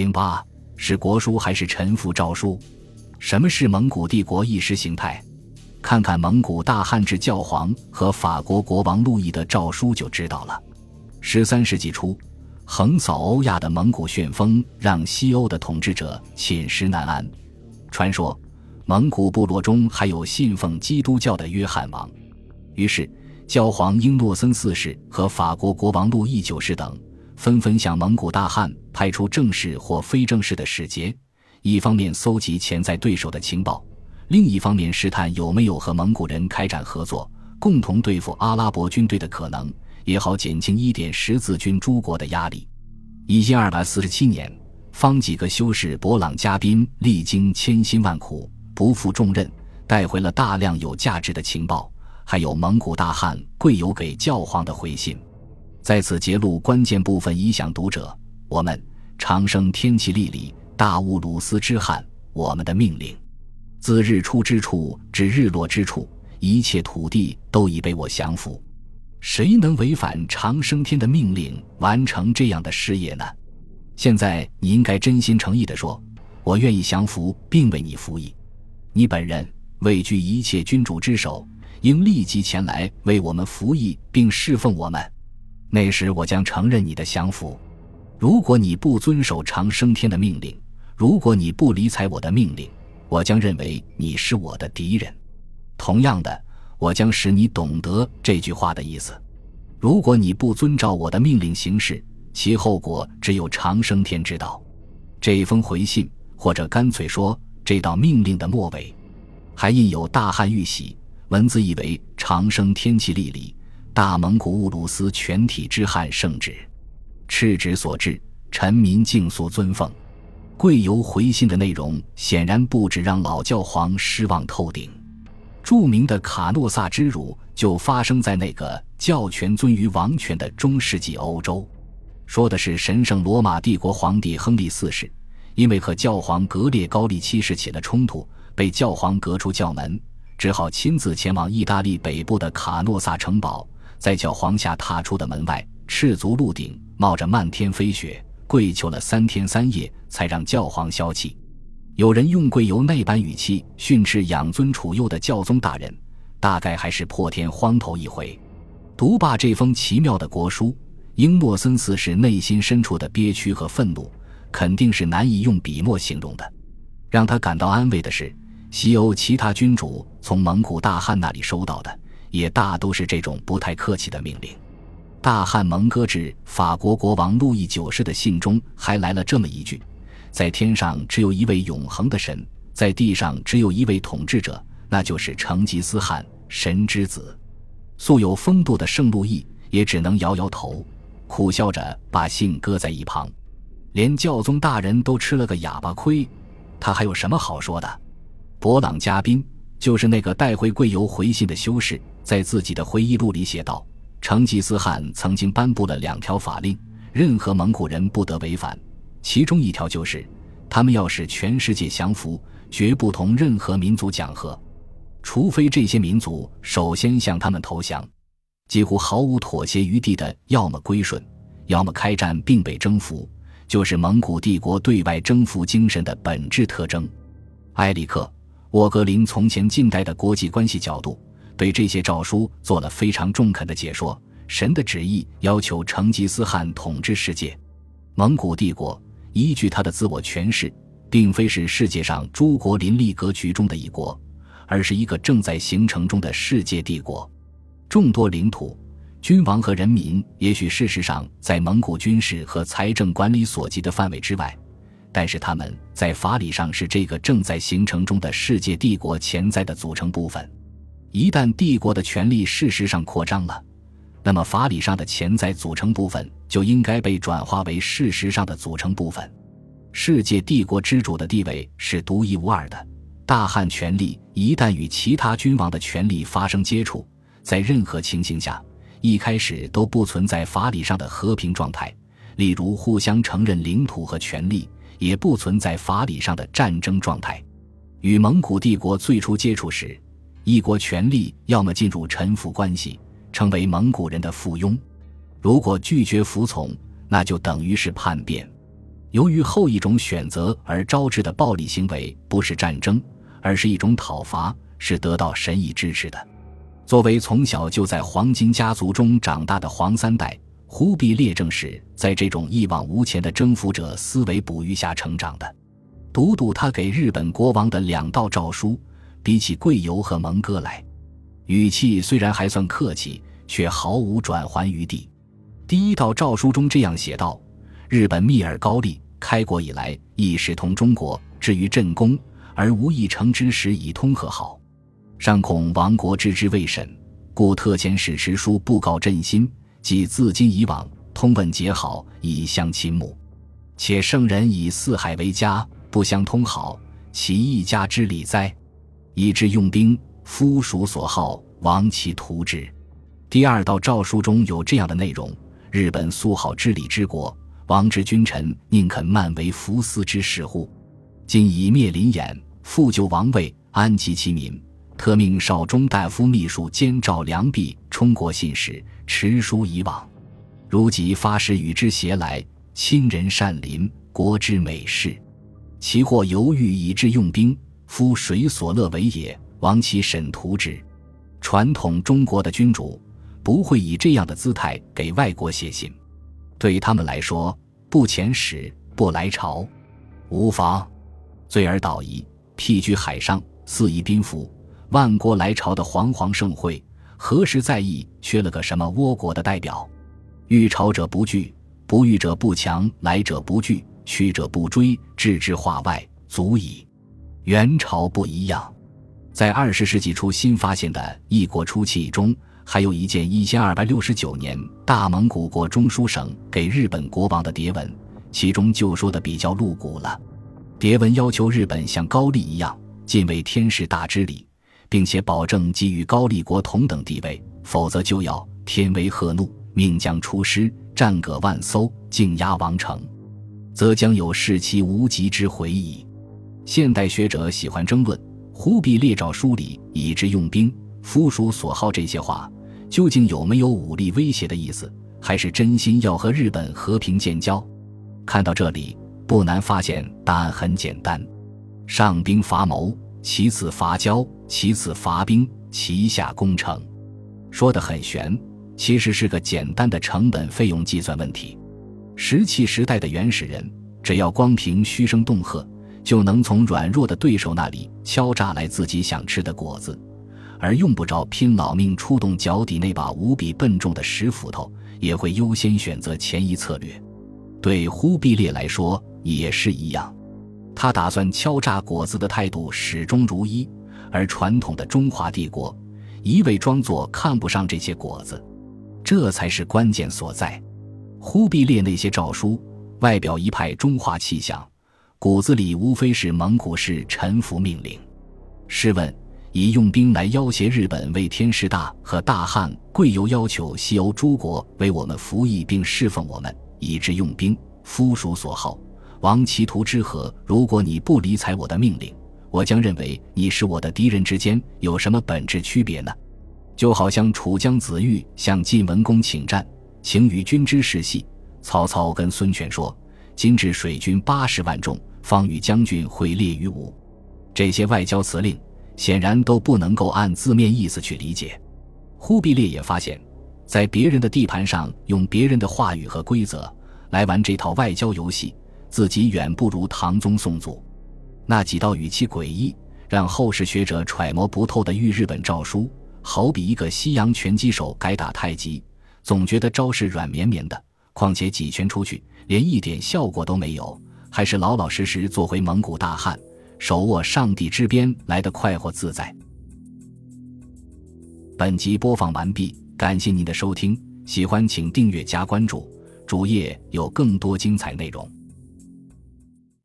零八是国书还是臣服诏书？什么是蒙古帝国意识形态？看看蒙古大汉至教皇和法国国王路易的诏书就知道了。十三世纪初，横扫欧亚的蒙古旋风让西欧的统治者寝食难安。传说，蒙古部落中还有信奉基督教的约翰王。于是，教皇英诺森四世和法国国王路易九世等纷纷向蒙古大汗派出正式或非正式的使节，一方面搜集潜在对手的情报。另一方面，试探有没有和蒙古人开展合作，共同对付阿拉伯军队的可能，也好减轻一点十字军诸国的压力。一千二百四十七年，方几个修士博朗嘉宾历经千辛万苦，不负重任，带回了大量有价值的情报，还有蒙古大汗贵由给教皇的回信。在此揭露关键部分，以响读者：我们长生天齐历里大乌鲁斯之汗，我们的命令。自日出之处至日落之处，一切土地都已被我降服。谁能违反长生天的命令，完成这样的事业呢？现在你应该真心诚意地说：“我愿意降服，并为你服役。”你本人畏惧一切君主之手，应立即前来为我们服役，并侍奉我们。那时我将承认你的降服。如果你不遵守长生天的命令，如果你不理睬我的命令，我将认为你是我的敌人。同样的，我将使你懂得这句话的意思。如果你不遵照我的命令行事，其后果只有长生天知道。这封回信，或者干脆说这道命令的末尾，还印有大汉玉玺，文字意为“长生天气历里，大蒙古乌鲁斯全体之汉圣旨，敕旨所至，臣民敬肃尊奉。”贵由回信的内容显然不止让老教皇失望透顶。著名的卡诺萨之辱就发生在那个教权尊于王权的中世纪欧洲。说的是神圣罗马帝国皇帝亨利四世，因为和教皇格列高利七世起了冲突，被教皇革出教门，只好亲自前往意大利北部的卡诺萨城堡，在教皇下踏出的门外，赤足露顶，冒着漫天飞雪。跪求了三天三夜，才让教皇消气。有人用跪由那般语气训斥养尊处优的教宗大人，大概还是破天荒头一回。读罢这封奇妙的国书，英诺森四世内心深处的憋屈和愤怒，肯定是难以用笔墨形容的。让他感到安慰的是，西欧其他君主从蒙古大汗那里收到的，也大都是这种不太客气的命令。大汉蒙哥至法国国王路易九世的信中还来了这么一句：“在天上只有一位永恒的神，在地上只有一位统治者，那就是成吉思汗，神之子。”素有风度的圣路易也只能摇摇头，苦笑着把信搁在一旁。连教宗大人都吃了个哑巴亏，他还有什么好说的？博朗嘉宾就是那个带回贵由回信的修士，在自己的回忆录里写道。成吉思汗曾经颁布了两条法令，任何蒙古人不得违反。其中一条就是，他们要使全世界降服，绝不同任何民族讲和，除非这些民族首先向他们投降。几乎毫无妥协余地的，要么归顺，要么开战并被征服，就是蒙古帝国对外征服精神的本质特征。埃里克·沃格林从前近代的国际关系角度。对这些诏书做了非常中肯的解说。神的旨意要求成吉思汗统治世界，蒙古帝国依据他的自我诠释，并非是世界上诸国林立格局中的一国，而是一个正在形成中的世界帝国。众多领土、君王和人民，也许事实上在蒙古军事和财政管理所及的范围之外，但是他们在法理上是这个正在形成中的世界帝国潜在的组成部分。一旦帝国的权力事实上扩张了，那么法理上的潜在组成部分就应该被转化为事实上的组成部分。世界帝国之主的地位是独一无二的。大汉权力一旦与其他君王的权力发生接触，在任何情形下，一开始都不存在法理上的和平状态，例如互相承认领土和权力，也不存在法理上的战争状态。与蒙古帝国最初接触时。一国权力要么进入臣服关系，成为蒙古人的附庸；如果拒绝服从，那就等于是叛变。由于后一种选择而招致的暴力行为不是战争，而是一种讨伐，是得到神意支持的。作为从小就在黄金家族中长大的黄三代，忽必烈正是在这种一往无前的征服者思维哺育下成长的。读读他给日本国王的两道诏书，比起贵由和蒙哥来，语气虽然还算客气，却毫无转圜余地。第一道诏书中这样写道：“日本密尔高丽开国以来，亦使同中国，至于朕功，而无一成之时，以通和好。”上恐亡国之之未审，故特遣使持书布告朕心。即自今以往，通问结好，以相亲睦。且圣人以四海为家，不相通好，其一家之理哉？以之用兵，夫属所好，亡其图之。第二道诏书中有这样的内容：日本素好知礼之国，王之君臣宁肯慢为服私之事乎？今以灭林眼，复救王位，安其其民。特命少中大夫秘书监赵良弼充国信使，持书以往。如即发誓与之偕来，亲人善邻，国之美事。其或犹豫以致用兵，夫谁所乐为也？亡其审图之。传统中国的君主不会以这样的姿态给外国写信，对他们来说，不遣使，不来朝，无妨。罪而导夷，僻居海上，肆意宾服。万国来朝的煌煌盛会，何时在意缺了个什么倭国的代表？遇朝者不惧，不遇者不强，来者不拒，去者不追，置之化外，足矣。元朝不一样，在二十世纪初新发现的异国出气中，还有一件一千二百六十九年大蒙古国中书省给日本国王的牒文，其中就说的比较露骨了。牒文要求日本像高丽一样，尽为天士大之礼。并且保证给予高丽国同等地位，否则就要天威赫怒，命将出师，战戈万艘，静压王城，则将有士其无极之悔矣。现代学者喜欢争论忽必烈诏书里“以之用兵，夫属所好”这些话，究竟有没有武力威胁的意思，还是真心要和日本和平建交？看到这里，不难发现答案很简单：上兵伐谋。其次伐交，其次伐兵，其下攻城。说得很玄，其实是个简单的成本费用计算问题。石器时代的原始人，只要光凭嘘声恫吓，就能从软弱的对手那里敲诈来自己想吃的果子，而用不着拼老命出动脚底那把无比笨重的石斧头，也会优先选择前一策略。对忽必烈来说也是一样。他打算敲诈果子的态度始终如一，而传统的中华帝国一味装作看不上这些果子，这才是关键所在。忽必烈那些诏书外表一派中华气象，骨子里无非是蒙古式臣服命令。试问，以用兵来要挟日本为天师大和大汉贵由要求西欧诸国为我们服役并侍奉我们，以致用兵，夫属所好。王其图之和，如果你不理睬我的命令，我将认为你是我的敌人。之间有什么本质区别呢？就好像楚江子玉向晋文公请战，请与君之事戏。曹操跟孙权说：“今至水军八十万众，方与将军会列于伍。”这些外交辞令显然都不能够按字面意思去理解。忽必烈也发现，在别人的地盘上用别人的话语和规则来玩这套外交游戏。自己远不如唐宗宋祖，那几道语气诡异，让后世学者揣摩不透的御日本诏书，好比一个西洋拳击手改打太极，总觉得招式软绵绵的，况且几拳出去连一点效果都没有，还是老老实实做回蒙古大汉，手握上帝之鞭来得快活自在。本集播放完毕，感谢您的收听，喜欢请订阅加关注，主页有更多精彩内容。